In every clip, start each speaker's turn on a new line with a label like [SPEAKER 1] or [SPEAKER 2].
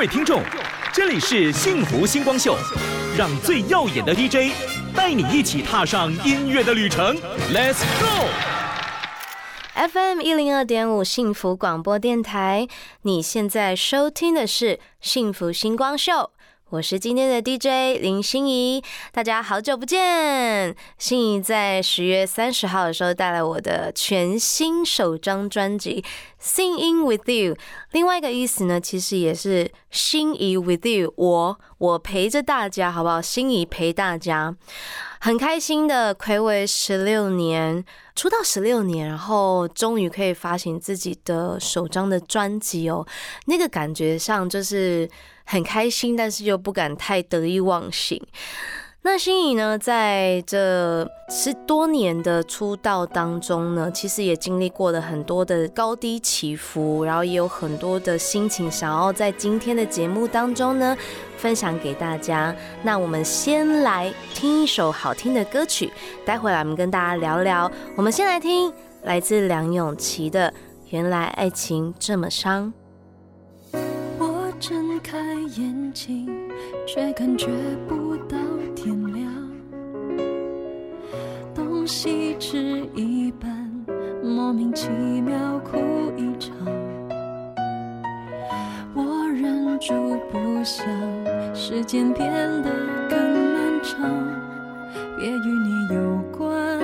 [SPEAKER 1] 位听众，这里是幸福星光秀，让最耀眼的 DJ 带你一起踏上音乐的旅程，Let's
[SPEAKER 2] go！FM 一零二点五幸福广播电台，你现在收听的是幸福星光秀。我是今天的 DJ 林心怡，大家好久不见。心怡在十月三十号的时候带来我的全新首张专辑《Singing with You》，另外一个意思呢，其实也是心仪 with you，我我陪着大家，好不好？心仪陪大家，很开心的，暌违十六年，出道十六年，然后终于可以发行自己的首张的专辑哦，那个感觉上就是。很开心，但是又不敢太得意忘形。那心仪呢，在这十多年的出道当中呢，其实也经历过了很多的高低起伏，然后也有很多的心情想要在今天的节目当中呢分享给大家。那我们先来听一首好听的歌曲，待会来我们跟大家聊聊。我们先来听来自梁咏琪的《原来爱情这么伤》。
[SPEAKER 3] 睁开眼睛，却感觉不到天亮。东西吃一半，莫名其妙哭一场。我忍住不想，时间变得更漫长。别与你有关，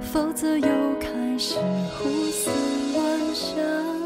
[SPEAKER 3] 否则又开始胡思乱想。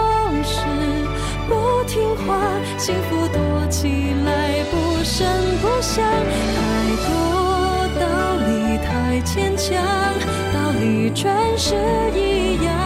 [SPEAKER 3] 幸福躲起来不声不响。太多道理太牵强，道理全是一样。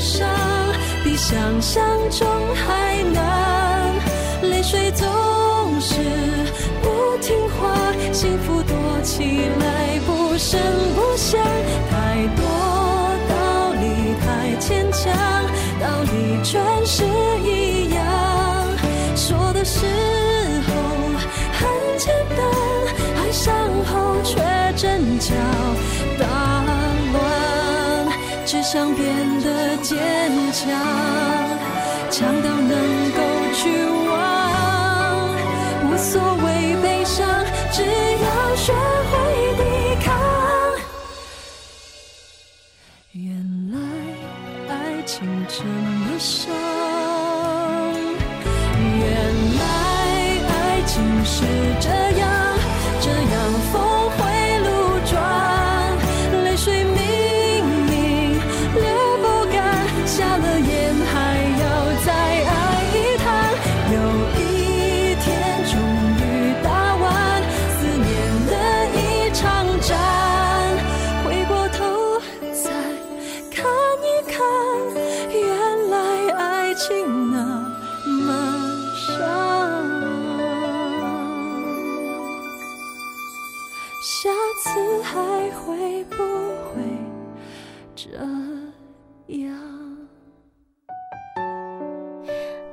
[SPEAKER 3] 伤，比想象中还难，泪水总是不听话，幸福躲。起来不声不响，太多道理太牵强，道理全是一样。说的时候很简单，爱上后却真假想变得坚强强到能够去忘。无所谓悲伤只要学会抵抗。原来爱情这么伤原来爱情是这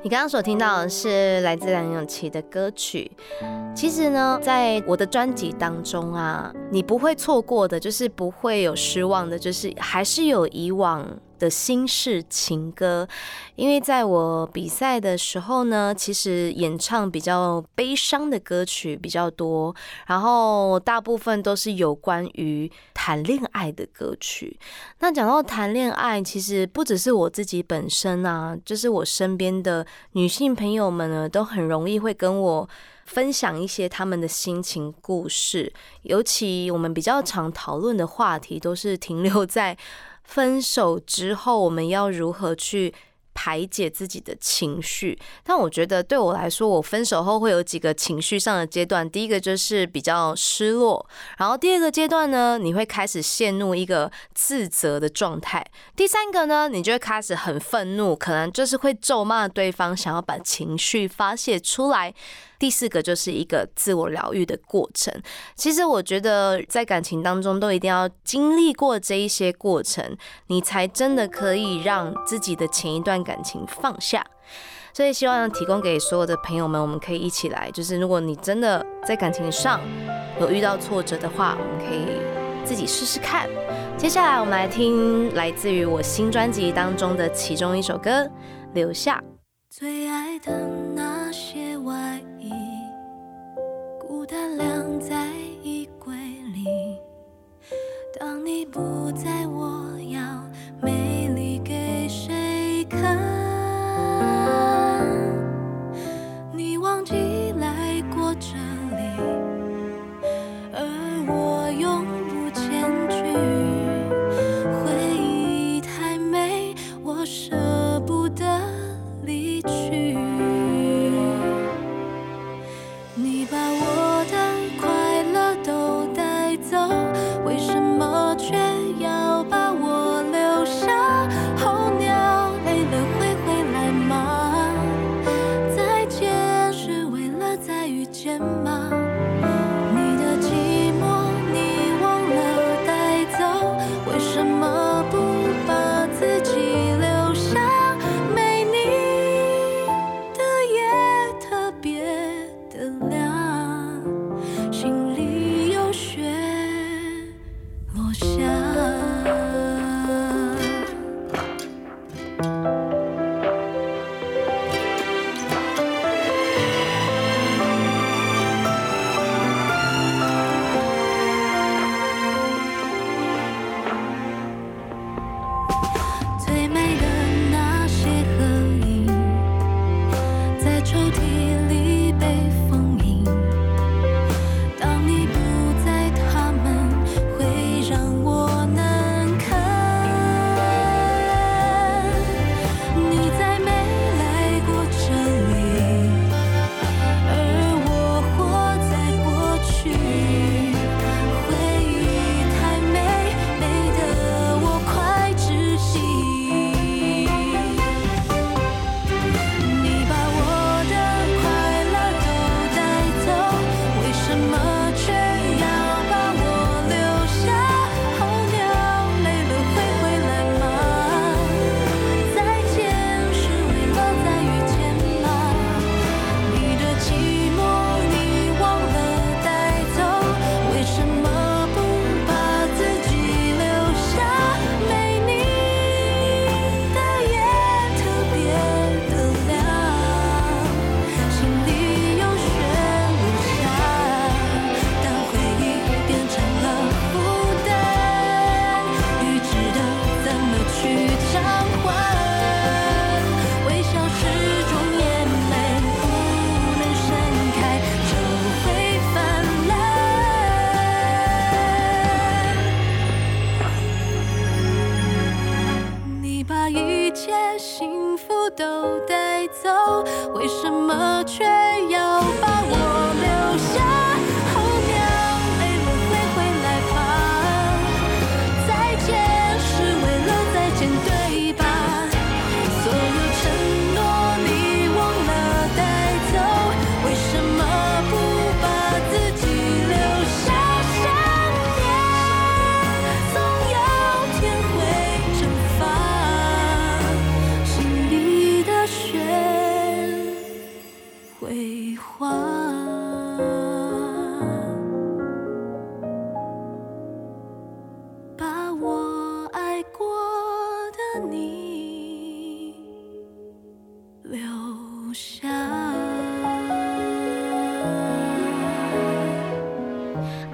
[SPEAKER 2] 你刚刚所听到的是来自梁咏琪的歌曲。其实呢，在我的专辑当中啊，你不会错过的，就是不会有失望的，就是还是有以往。的心事情歌，因为在我比赛的时候呢，其实演唱比较悲伤的歌曲比较多，然后大部分都是有关于谈恋爱的歌曲。那讲到谈恋爱，其实不只是我自己本身啊，就是我身边的女性朋友们呢，都很容易会跟我分享一些他们的心情故事。尤其我们比较常讨论的话题，都是停留在。分手之后，我们要如何去排解自己的情绪？但我觉得对我来说，我分手后会有几个情绪上的阶段。第一个就是比较失落，然后第二个阶段呢，你会开始陷入一个自责的状态。第三个呢，你就会开始很愤怒，可能就是会咒骂对方，想要把情绪发泄出来。第四个就是一个自我疗愈的过程。其实我觉得在感情当中都一定要经历过这一些过程，你才真的可以让自己的前一段感情放下。所以希望提供给所有的朋友们，我们可以一起来，就是如果你真的在感情上有遇到挫折的话，我们可以自己试试看。接下来我们来听来自于我新专辑当中的其中一首歌《留下》。
[SPEAKER 3] 最爱的那些外衣，孤单晾在衣柜里。当你不在，我要美丽给谁看？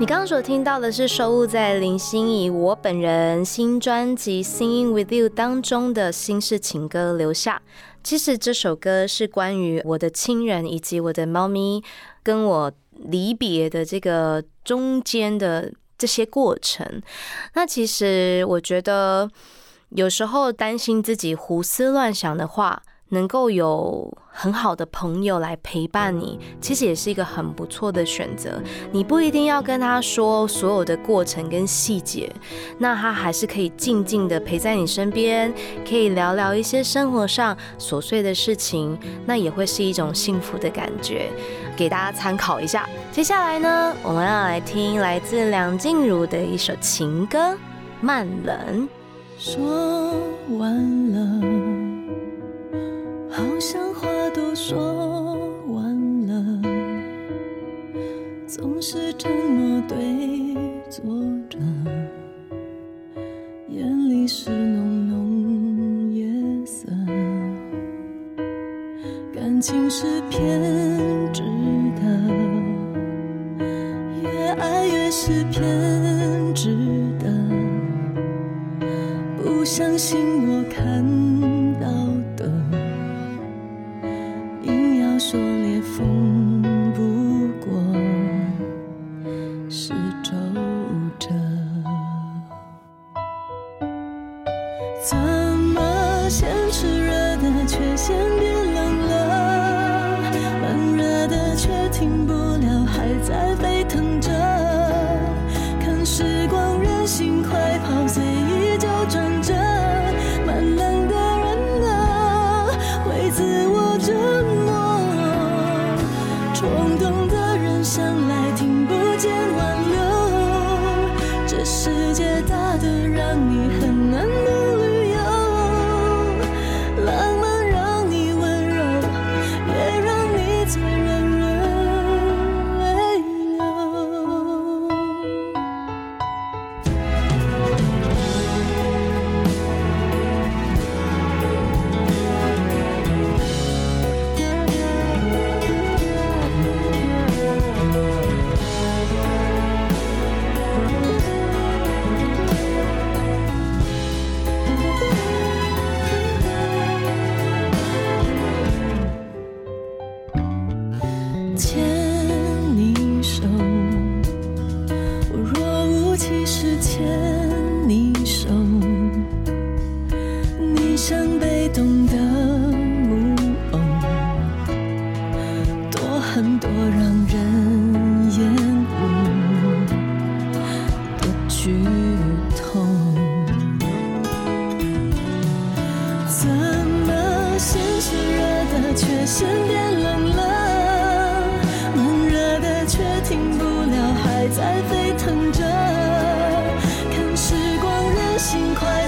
[SPEAKER 3] 你
[SPEAKER 2] 刚刚所听到的是收录在林心怡我本人新专辑《Singing with You》当中的新式情歌《留下》。其实这首歌是关于我的亲人以及我的猫咪跟我离别的这个中间的这些过程。那其实我觉得有时候担心自己胡思乱想的话。能够有很好的朋友来陪伴你，其实也是一个很不错的选择。你不一定要跟他说所有的过程跟细节，那他还是可以静静的陪在你身边，可以聊聊一些生活上琐碎的事情，那也会是一种幸福的感觉，给大家参考一下。接下来呢，我们要来听来自梁静茹的一首情歌《慢冷》。
[SPEAKER 3] 说完了。好像话都说完了，总是沉默对坐着，眼里是浓浓夜色，感情是偏执的，越爱越是偏执的，不相信我看。变冷了，闷热的却停不了，还在沸腾着，看时光任性快。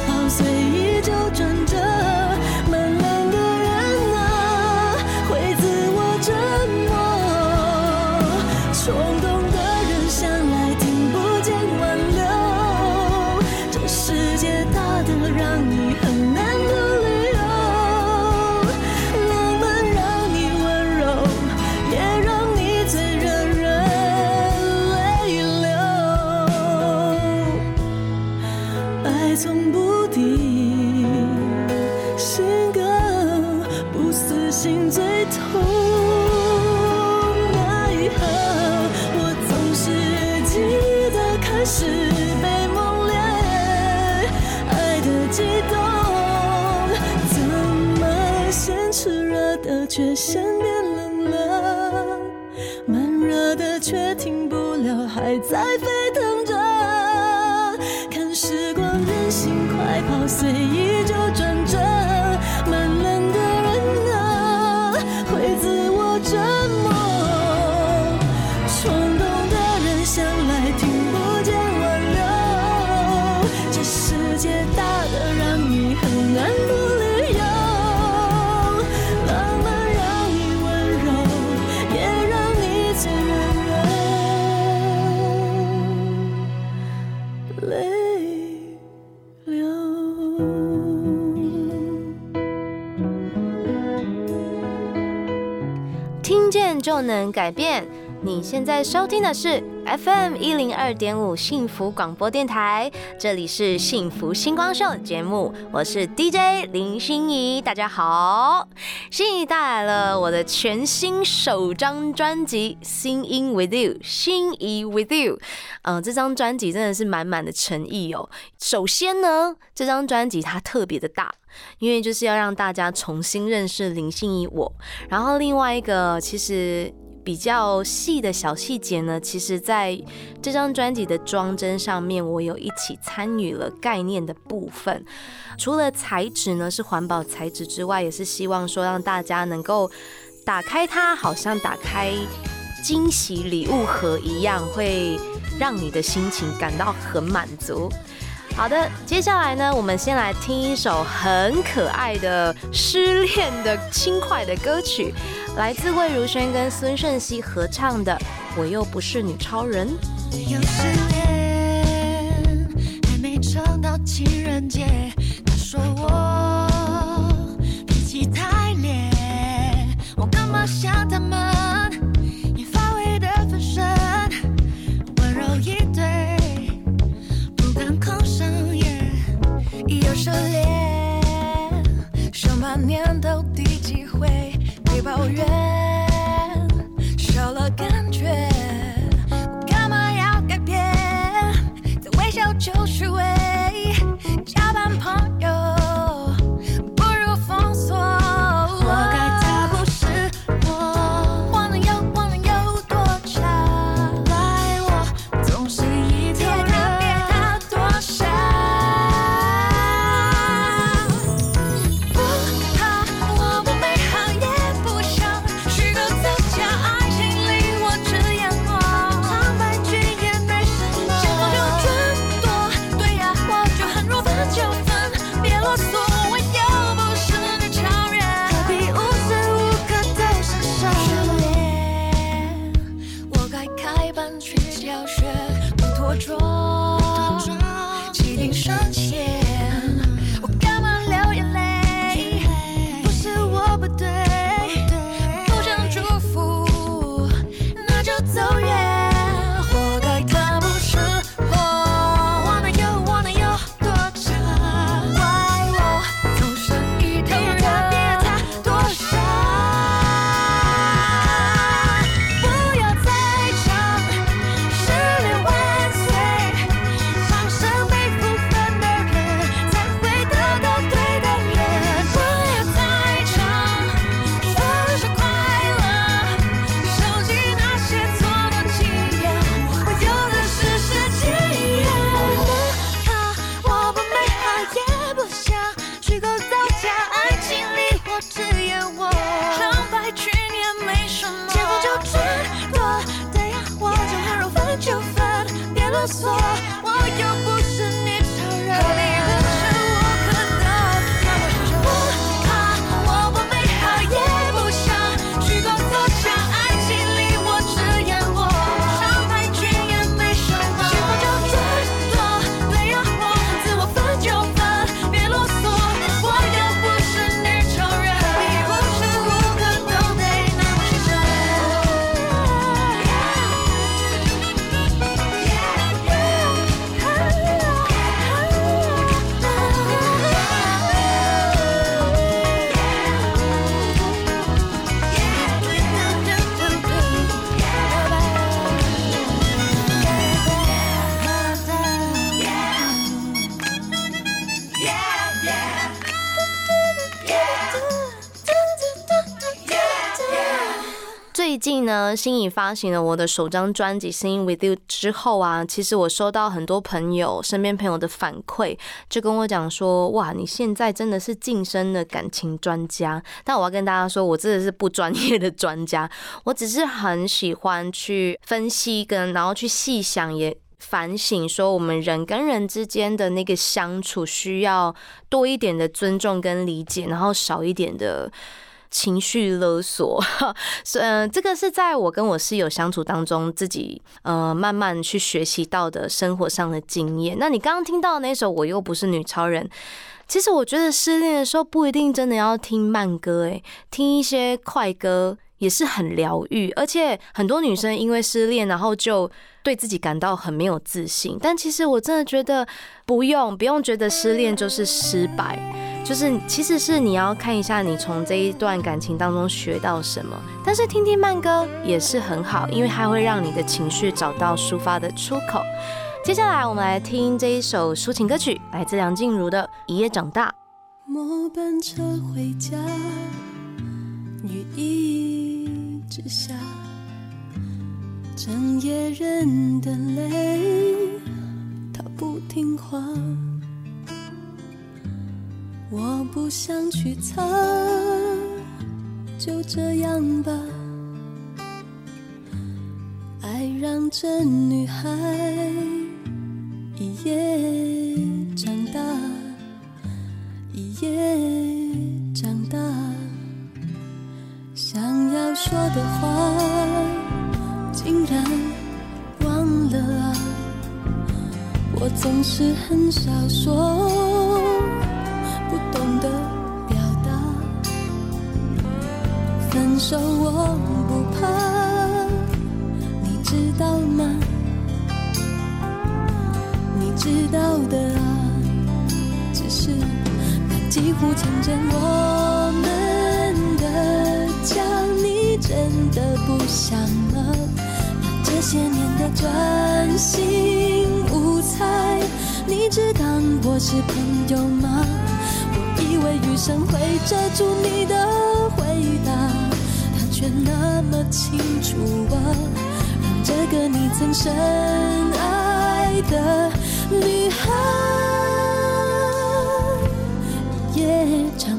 [SPEAKER 2] 听见就能改变。你现在收听的是 FM 一零二点五幸福广播电台，这里是幸福星光秀节目，我是 DJ 林心怡，大家好。心怡带来了我的全新首张专辑《心音 with you》，心仪 with you。嗯，这张专辑真的是满满的诚意哦。首先呢，这张专辑它特别的大。因为就是要让大家重新认识林心怡我，然后另外一个其实比较细的小细节呢，其实在这张专辑的装帧上面，我有一起参与了概念的部分。除了材质呢是环保材质之外，也是希望说让大家能够打开它，好像打开惊喜礼物盒一样，会让你的心情感到很满足。好的，接下来呢，我们先来听一首很可爱的失恋的轻快的歌曲，来自魏如萱跟孙盛熙合唱的《我又不是女超人》。
[SPEAKER 4] 又失恋，还没唱到情人节，他说我脾气太烈，我干嘛像他们？上半年到第几回被抱怨，少了感觉，我干嘛要改变？再微笑就是为我又不呢，
[SPEAKER 2] 新颖发行了我的首张专辑《Sing With You》之后啊，其实我收到很多朋友、身边朋友的反馈，就跟我讲说：“哇，你现在真的是晋升的感情专家。”但我要跟大家说，我真的是不专业的专家，我只是很喜欢去分析跟然后去细想，也反省说我们人跟人之间的那个相处，需要多一点的尊重跟理解，然后少一点的。情绪勒索，嗯，这个是在我跟我室友相处当中，自己呃慢慢去学习到的生活上的经验。那你刚刚听到那首《我又不是女超人》，其实我觉得失恋的时候不一定真的要听慢歌，诶，听一些快歌也是很疗愈，而且很多女生因为失恋，然后就对自己感到很没有自信。但其实我真的觉得不用，不用觉得失恋就是失败，就是其实是你要看一下你从这一段感情当中学到什么。但是听听慢歌也是很好，因为它会让你的情绪找到抒发的出口。接下来我们来听这一首抒情歌曲，来自梁静茹的《一夜长大》。
[SPEAKER 3] 末班车回家，雨一直下，整夜人的泪，他不听话。我不想去猜，就这样吧。爱让这女孩一夜长大。一夜长大，想要说的话竟然忘了啊！我总是很少说，分手我不怕，你知道吗？你知道的啊，只是。几乎成真我们的家，你真的不想吗？把这些年的专心无猜，你只当我是朋友吗？我以为余生会遮住你的回答，却那么清楚啊，让这个你曾深爱的女孩也。长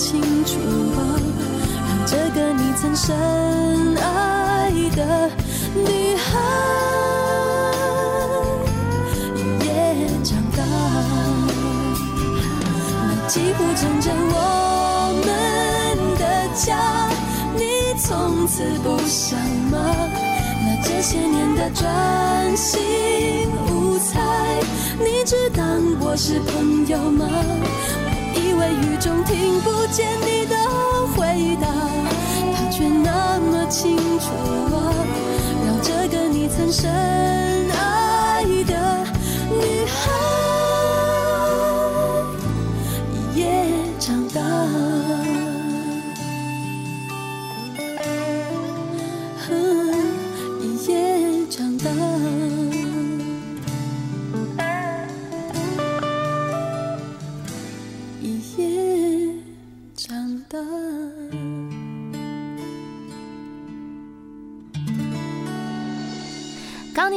[SPEAKER 3] 清楚吧，让这个你曾深爱的女孩也长大，那几乎成着我们的家，你从此不想吗？那这些年的专心无猜，你只当我是朋友吗？微雨中听不见你的回答他却那么清楚啊让这个你曾深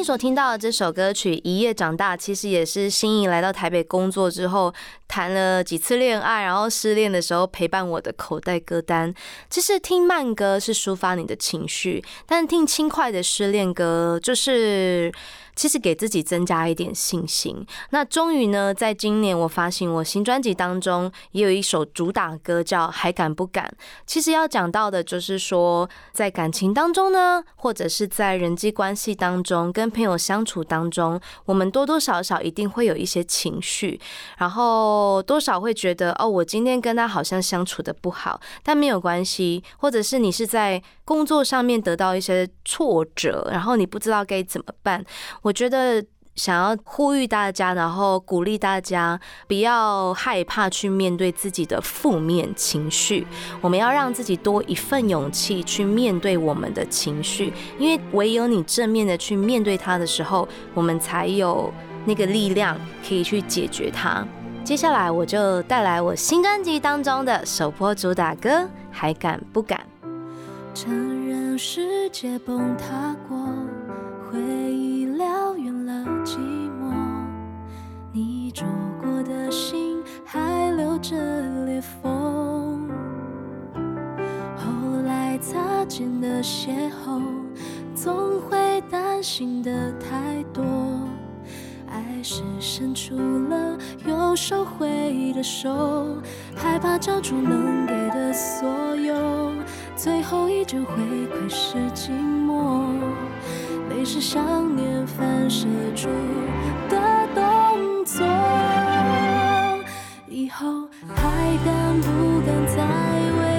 [SPEAKER 2] 所听到的这首歌曲《一夜长大》，其实也是心仪来到台北工作之后，谈了几次恋爱，然后失恋的时候陪伴我的口袋歌单。其实听慢歌是抒发你的情绪，但听轻快的失恋歌就是。其实给自己增加一点信心。那终于呢，在今年我发行我新专辑当中也有一首主打歌叫《还敢不敢》。其实要讲到的就是说，在感情当中呢，或者是在人际关系当中，跟朋友相处当中，我们多多少少一定会有一些情绪，然后多少会觉得哦，我今天跟他好像相处的不好，但没有关系。或者是你是在工作上面得到一些挫折，然后你不知道该怎么办。我觉得想要呼吁大家，然后鼓励大家，不要害怕去面对自己的负面情绪。我们要让自己多一份勇气去面对我们的情绪，因为唯有你正面的去面对它的时候，我们才有那个力量可以去解决它。接下来我就带来我新专辑当中的首播主打歌《还敢不敢》。
[SPEAKER 3] 承认世界崩塌过。回忆燎原了寂寞，你住过的心还留着裂缝。后来擦肩的邂逅，总会担心的太多。爱是伸出了又收回的手，害怕交出能给的所有，最后依旧会窥视寂寞。是想念反射出的动作，以后还敢不敢再为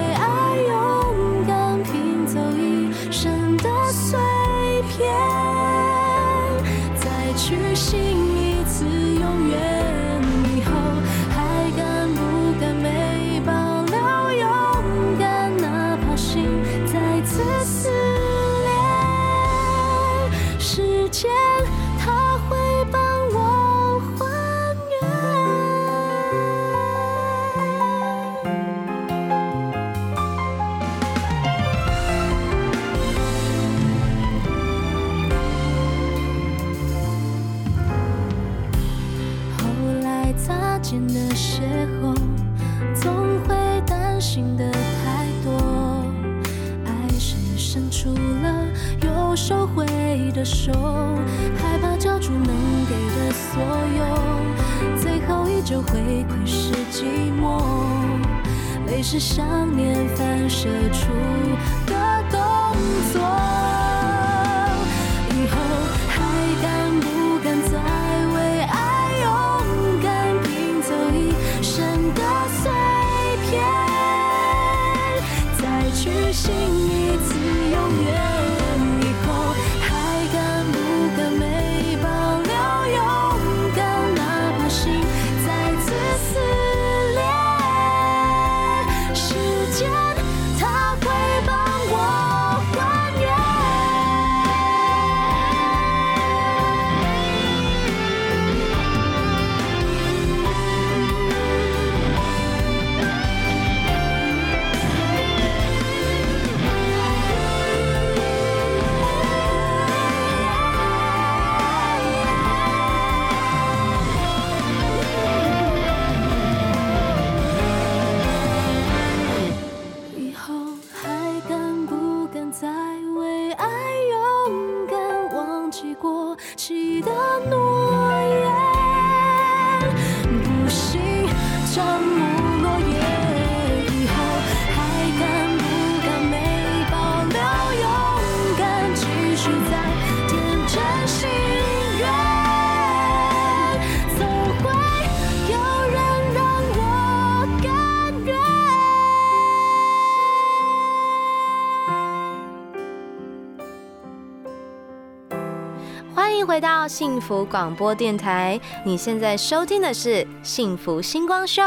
[SPEAKER 2] 幸福广播电台，你现在收听的是幸福星光秀，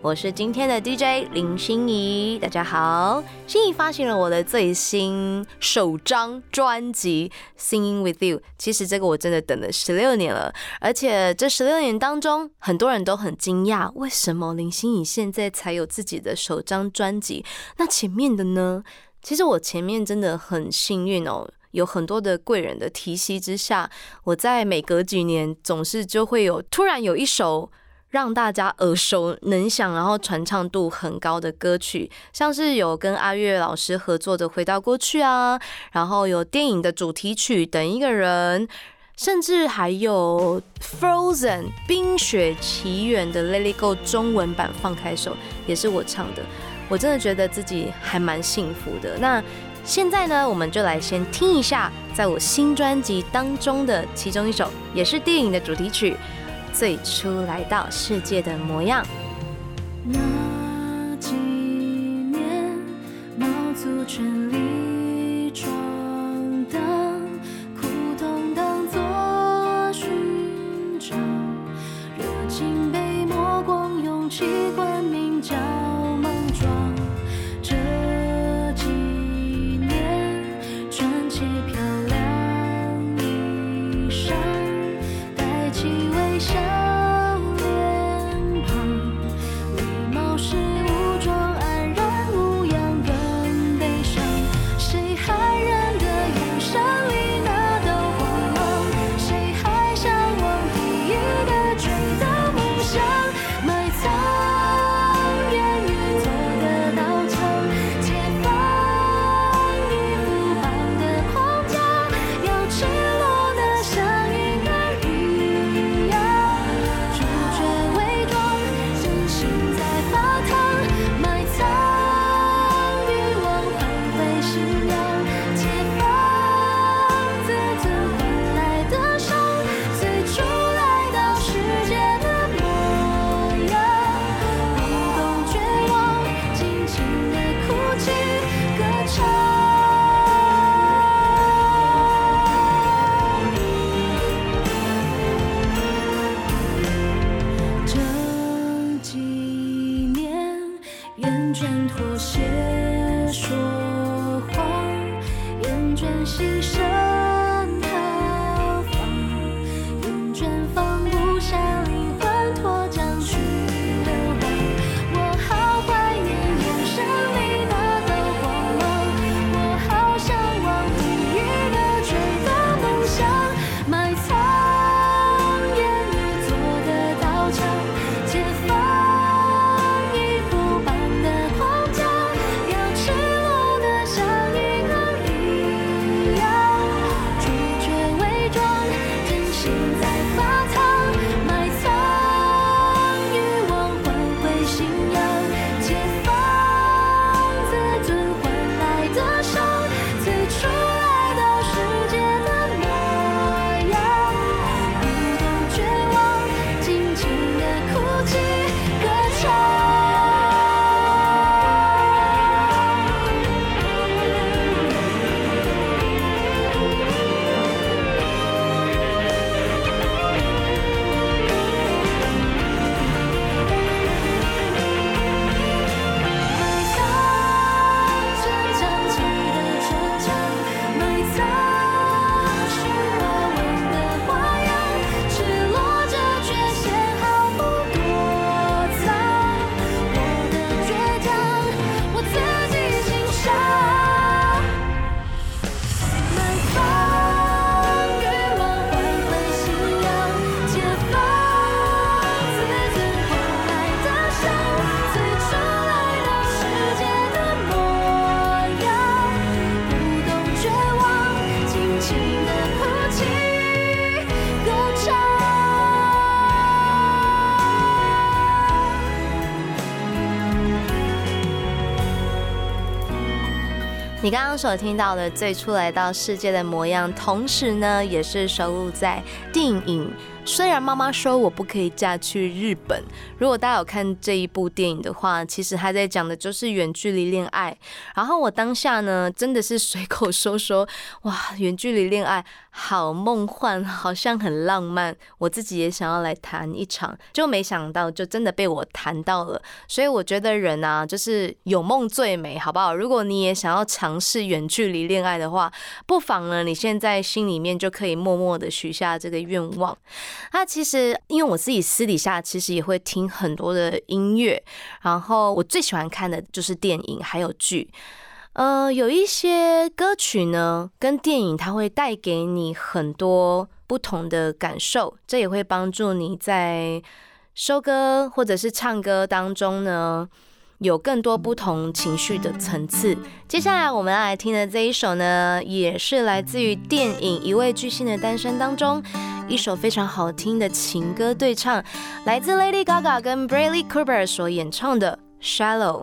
[SPEAKER 2] 我是今天的 DJ 林心怡，大家好。心怡发行了我的最新首张专辑《Singing with You》，其实这个我真的等了十六年了，而且这十六年当中，很多人都很惊讶，为什么林心怡现在才有自己的首张专辑？那前面的呢？其实我前面真的很幸运哦。有很多的贵人的提携之下，我在每隔几年总是就会有突然有一首让大家耳熟能详，然后传唱度很高的歌曲，像是有跟阿月老师合作的《回到过去》啊，然后有电影的主题曲《等一个人》，甚至还有 Frozen《冰雪奇缘》的《Let It Go》中文版《放开手》，也是我唱的。我真的觉得自己还蛮幸福的。那现在呢，我们就来先听一下，在我新专辑当中的其中一首，也是电影的主题曲。最初来到世界的模样。
[SPEAKER 3] 那几年，毛足全力
[SPEAKER 2] 你刚刚所听到的最初来到世界的模样，同时呢，也是收录在电影。虽然妈妈说我不可以嫁去日本，如果大家有看这一部电影的话，其实他在讲的就是远距离恋爱。然后我当下呢，真的是随口说说，哇，远距离恋爱好梦幻，好像很浪漫，我自己也想要来谈一场，就没想到就真的被我谈到了。所以我觉得人啊，就是有梦最美，好不好？如果你也想要尝试远距离恋爱的话，不妨呢，你现在心里面就可以默默的许下这个愿望。那其实因为我自己私底下其实也会听很多的音乐，然后我最喜欢看的就是电影还有剧。呃，有一些歌曲呢，跟电影它会带给你很多不同的感受，这也会帮助你在收歌或者是唱歌当中呢，有更多不同情绪的层次。接下来我们要来听的这一首呢，也是来自于电影《一位巨星的诞生》当中一首非常好听的情歌对唱，来自 Lady Gaga 跟 Bradley Cooper 所演唱的《Shallow》。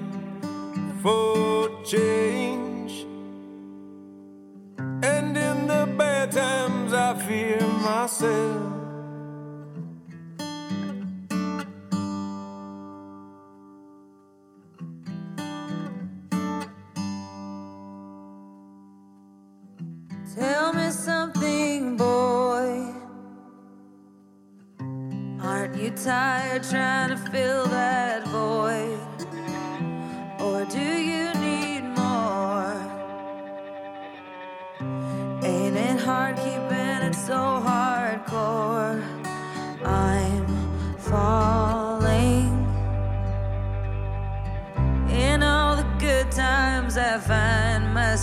[SPEAKER 5] for change. And in the bad times, I fear myself.
[SPEAKER 6] Tell me something, boy. Aren't you tired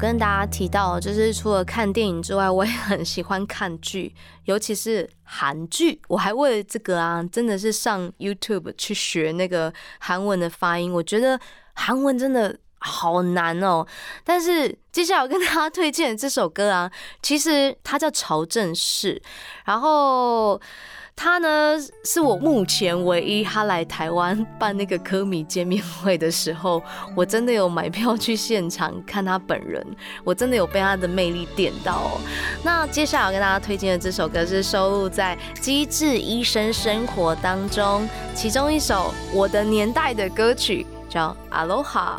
[SPEAKER 2] 跟大家提到，就是除了看电影之外，我也很喜欢看剧，尤其是韩剧。我还为了这个啊，真的是上 YouTube 去学那个韩文的发音。我觉得韩文真的好难哦。但是接下来我跟大家推荐这首歌啊，其实它叫《朝政事》，然后。他呢，是我目前唯一他来台湾办那个科米见面会的时候，我真的有买票去现场看他本人，我真的有被他的魅力电到、哦。那接下来我跟大家推荐的这首歌是收录在《机智医生生活》当中，其中一首我的年代的歌曲叫《Aloha》。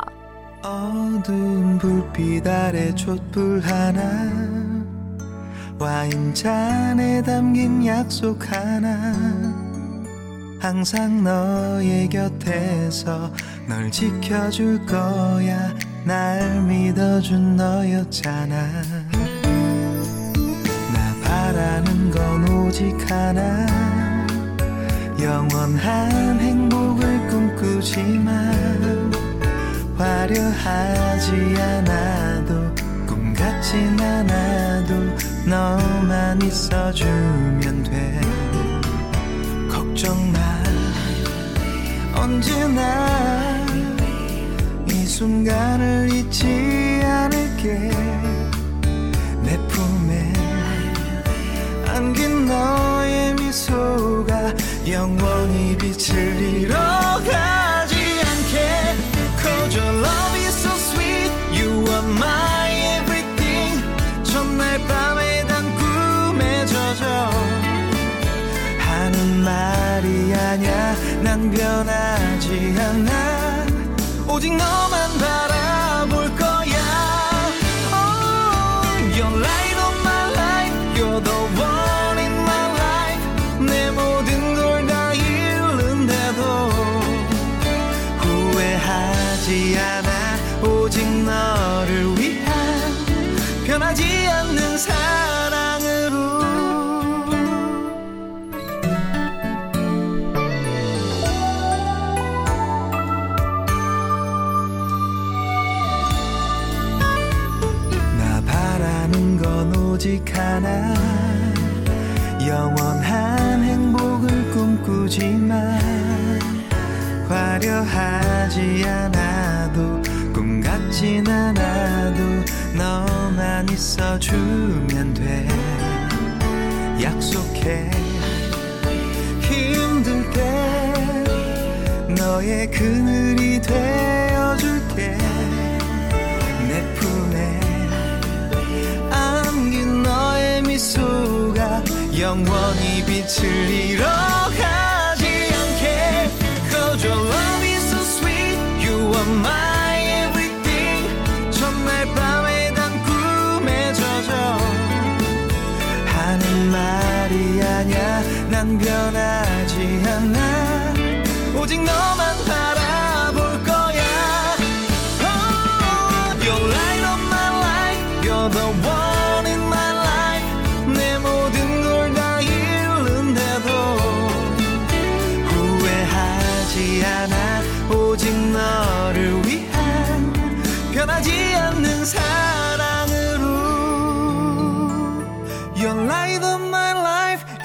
[SPEAKER 7] 와인잔에 담긴 약속 하나. 항상 너의 곁에서 널 지켜줄 거야. 날 믿어준 너였잖아. 나 바라는 건 오직 하나. 영원한 행복을 꿈꾸지만 화려하지 않아도 꿈 같진 않아도 너만 있어주면 돼. 걱정 마 언제나 이 순간을 잊지 함께 내 품에 안긴 너의 미소가 영원히 빛을 잃어가 난 변하지 않아. 오직 너만 바라 하나 영원한 행복을 꿈꾸지만 화려하지 않아도 꿈 같진 않아도 너만 있어주면 돼. 약속해. 힘들 때 너의 그늘이 되 영원히 빛을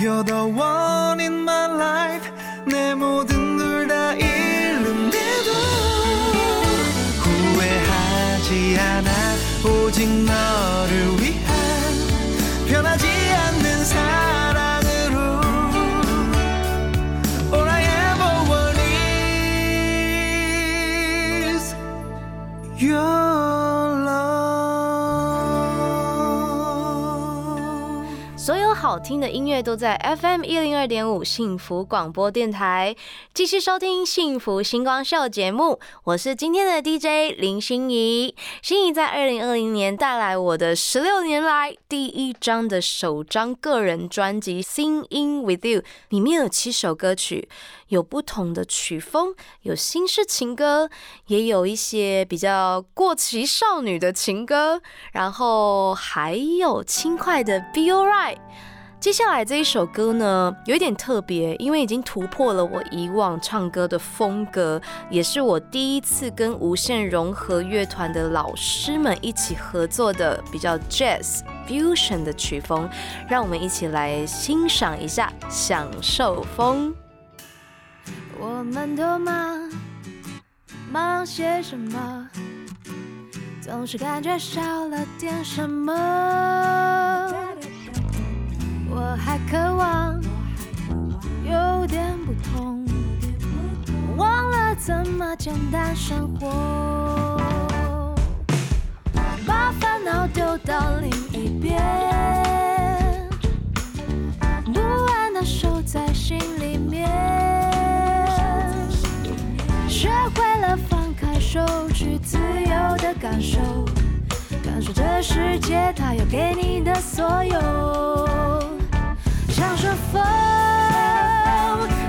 [SPEAKER 7] You're the one in my life. 내 모든 걸 다 잃는데도 후회하지 않아. 오직 너를 위한
[SPEAKER 2] 好听的音乐都在 FM 一零二点五幸福广播电台，继续收听幸福星光秀节目，我是今天的 DJ 林心怡。心怡在二零二零年带来我的十六年来第一张的首张个人专辑《Sing In With You》，里面有七首歌曲，有不同的曲风，有新式情歌，也有一些比较过气少女的情歌，然后还有轻快的 Be Alright。接下来这一首歌呢，有一点特别，因为已经突破了我以往唱歌的风格，也是我第一次跟无限融合乐团的老师们一起合作的比较 jazz fusion 的曲风，让我们一起来欣赏一下，享受风。
[SPEAKER 8] 我们都忙，忙些什么？总是感觉少了点什么。我还渴望有点不同，忘了怎么简单生活，把烦恼丢到另手，去自由的感受，感受这世界它要给你的所有。享受风，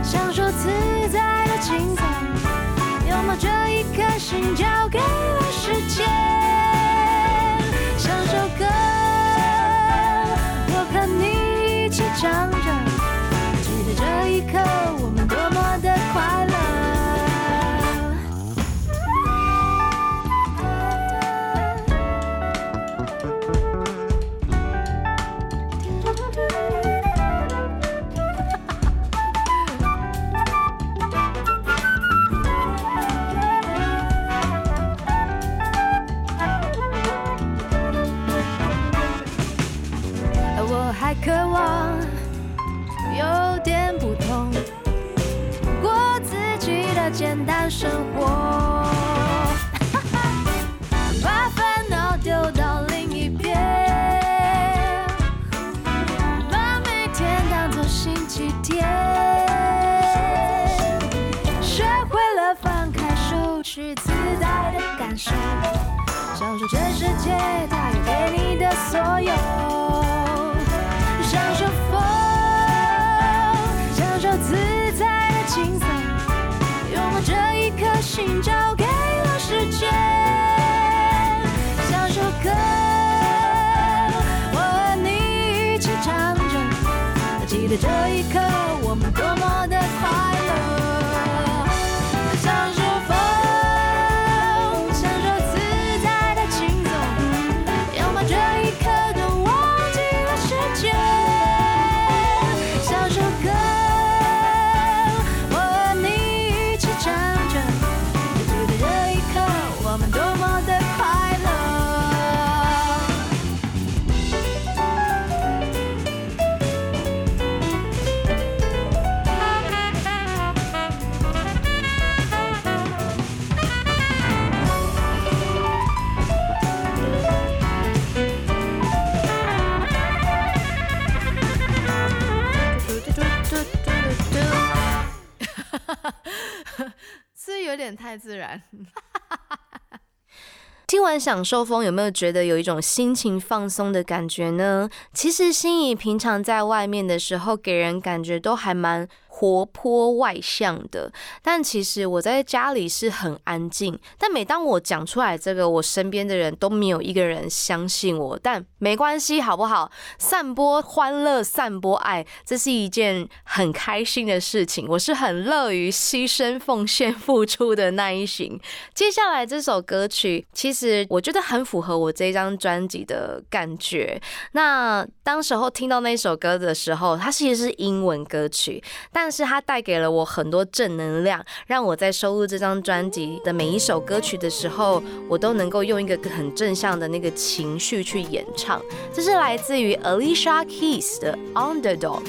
[SPEAKER 8] 享受自在的轻松，拥抱这一颗心交给了时间。这世界它要给你的所有。
[SPEAKER 2] 太自然。听完享受风，有没有觉得有一种心情放松的感觉呢？其实心仪平常在外面的时候，给人感觉都还蛮活泼外向的，但其实我在家里是很安静。但每当我讲出来这个，我身边的人都没有一个人相信我。但没关系，好不好？散播欢乐，散播爱，这是一件很开心的事情。我是很乐于牺牲、奉献、付出的那一型。接下来这首歌曲，其实我觉得很符合我这张专辑的感觉。那当时候听到那首歌的时候，它其实是英文歌曲，但但是它带给了我很多正能量，让我在收录这张专辑的每一首歌曲的时候，我都能够用一个很正向的那个情绪去演唱。这是来自于 Alicia Keys 的 Underdog。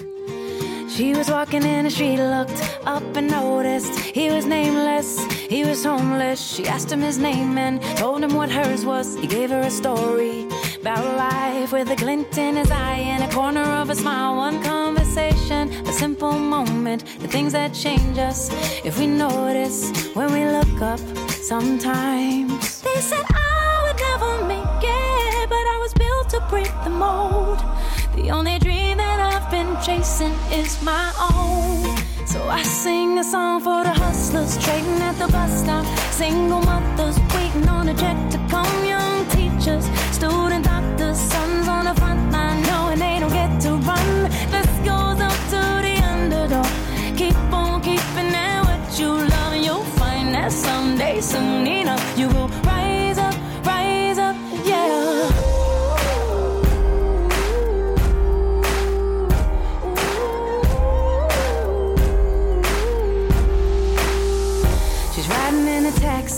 [SPEAKER 9] She was walking in the street, looked up and noticed he was nameless. He was homeless. She asked him his name and told him what hers was. He gave her a story about life with a glint in his eye and a corner of a smile. One conversation, a simple moment, the things that change us if we notice when we look up sometimes. They said I would never make it, but I was built to break the mold. The only dream that I've been chasing is my own. So I sing a song for the hustlers trading at the bus stop. Single mothers waiting on a check to come. some Nina. You will.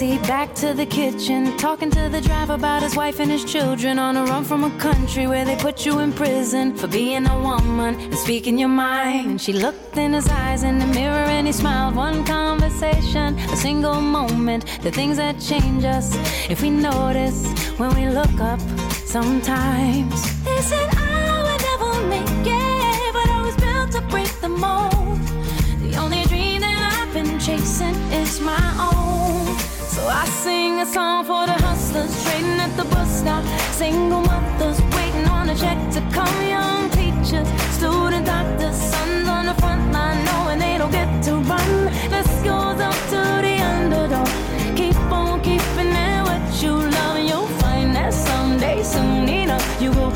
[SPEAKER 9] Taxi back to the kitchen, talking to the driver about his wife and his children on a run from a country where they put you in prison for being a woman and speaking your mind. And she looked in his eyes in the mirror and he smiled. One conversation, a single moment, the things that change us if we notice when we look up sometimes. I sing a song for the hustlers trading at the bus stop. Single mothers waiting on a check to come. Young teachers, student doctors, sons on the front line knowing they don't get to run. This goes up to the underdog. Keep on keeping at what you love, and you'll find that someday, soon enough, you will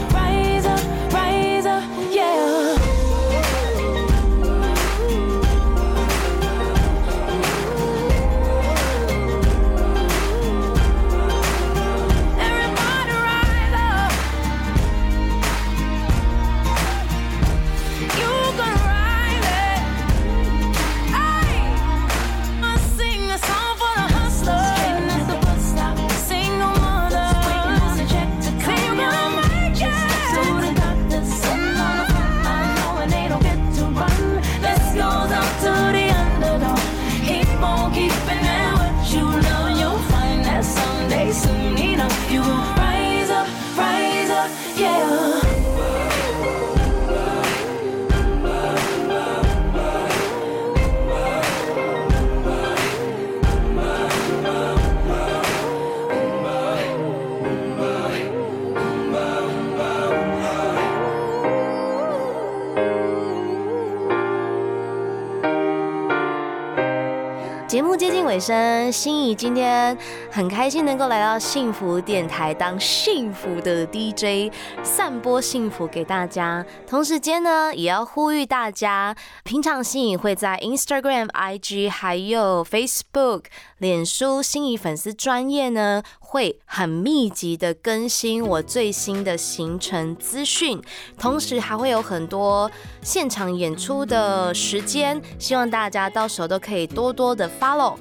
[SPEAKER 2] 尾声，心怡今天很开心能够来到幸福电台当幸福的 DJ，散播幸福给大家。同时间呢，也要呼吁大家，平常心怡会在 Instagram、IG 还有 Facebook、脸书心仪粉丝专业呢，会很密集的更新我最新的行程资讯，同时还会有很多现场演出的时间，希望大家到时候都可以多多的 follow。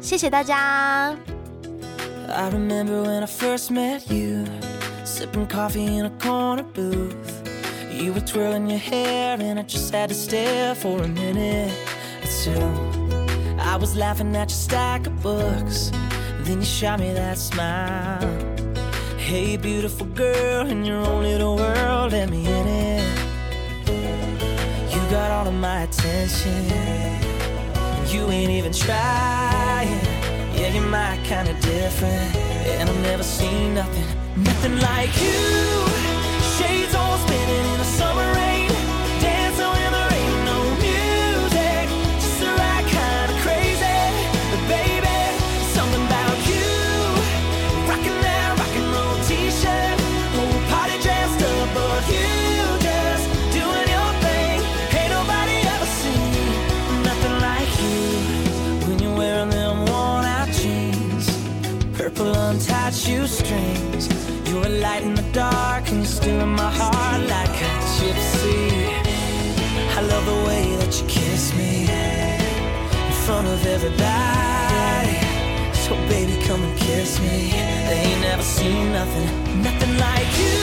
[SPEAKER 2] 谢谢大家。
[SPEAKER 10] I remember when I first met you, sipping coffee in a corner booth. You were twirling your hair, and I just had to stare for a minute or two. I was laughing at your stack of books, then you shot me that smile. Hey, beautiful girl, in your own little world, let me in it. You got all of my attention. You ain't even trying. Yeah, you're my kind of different. And I've never seen nothing, nothing like you. Shades all spinning in the summer You're a light in the dark and you're still in my heart like a gypsy. I love the way that you kiss me in front of everybody. So baby, come and kiss me. They ain't never seen nothing, nothing like you.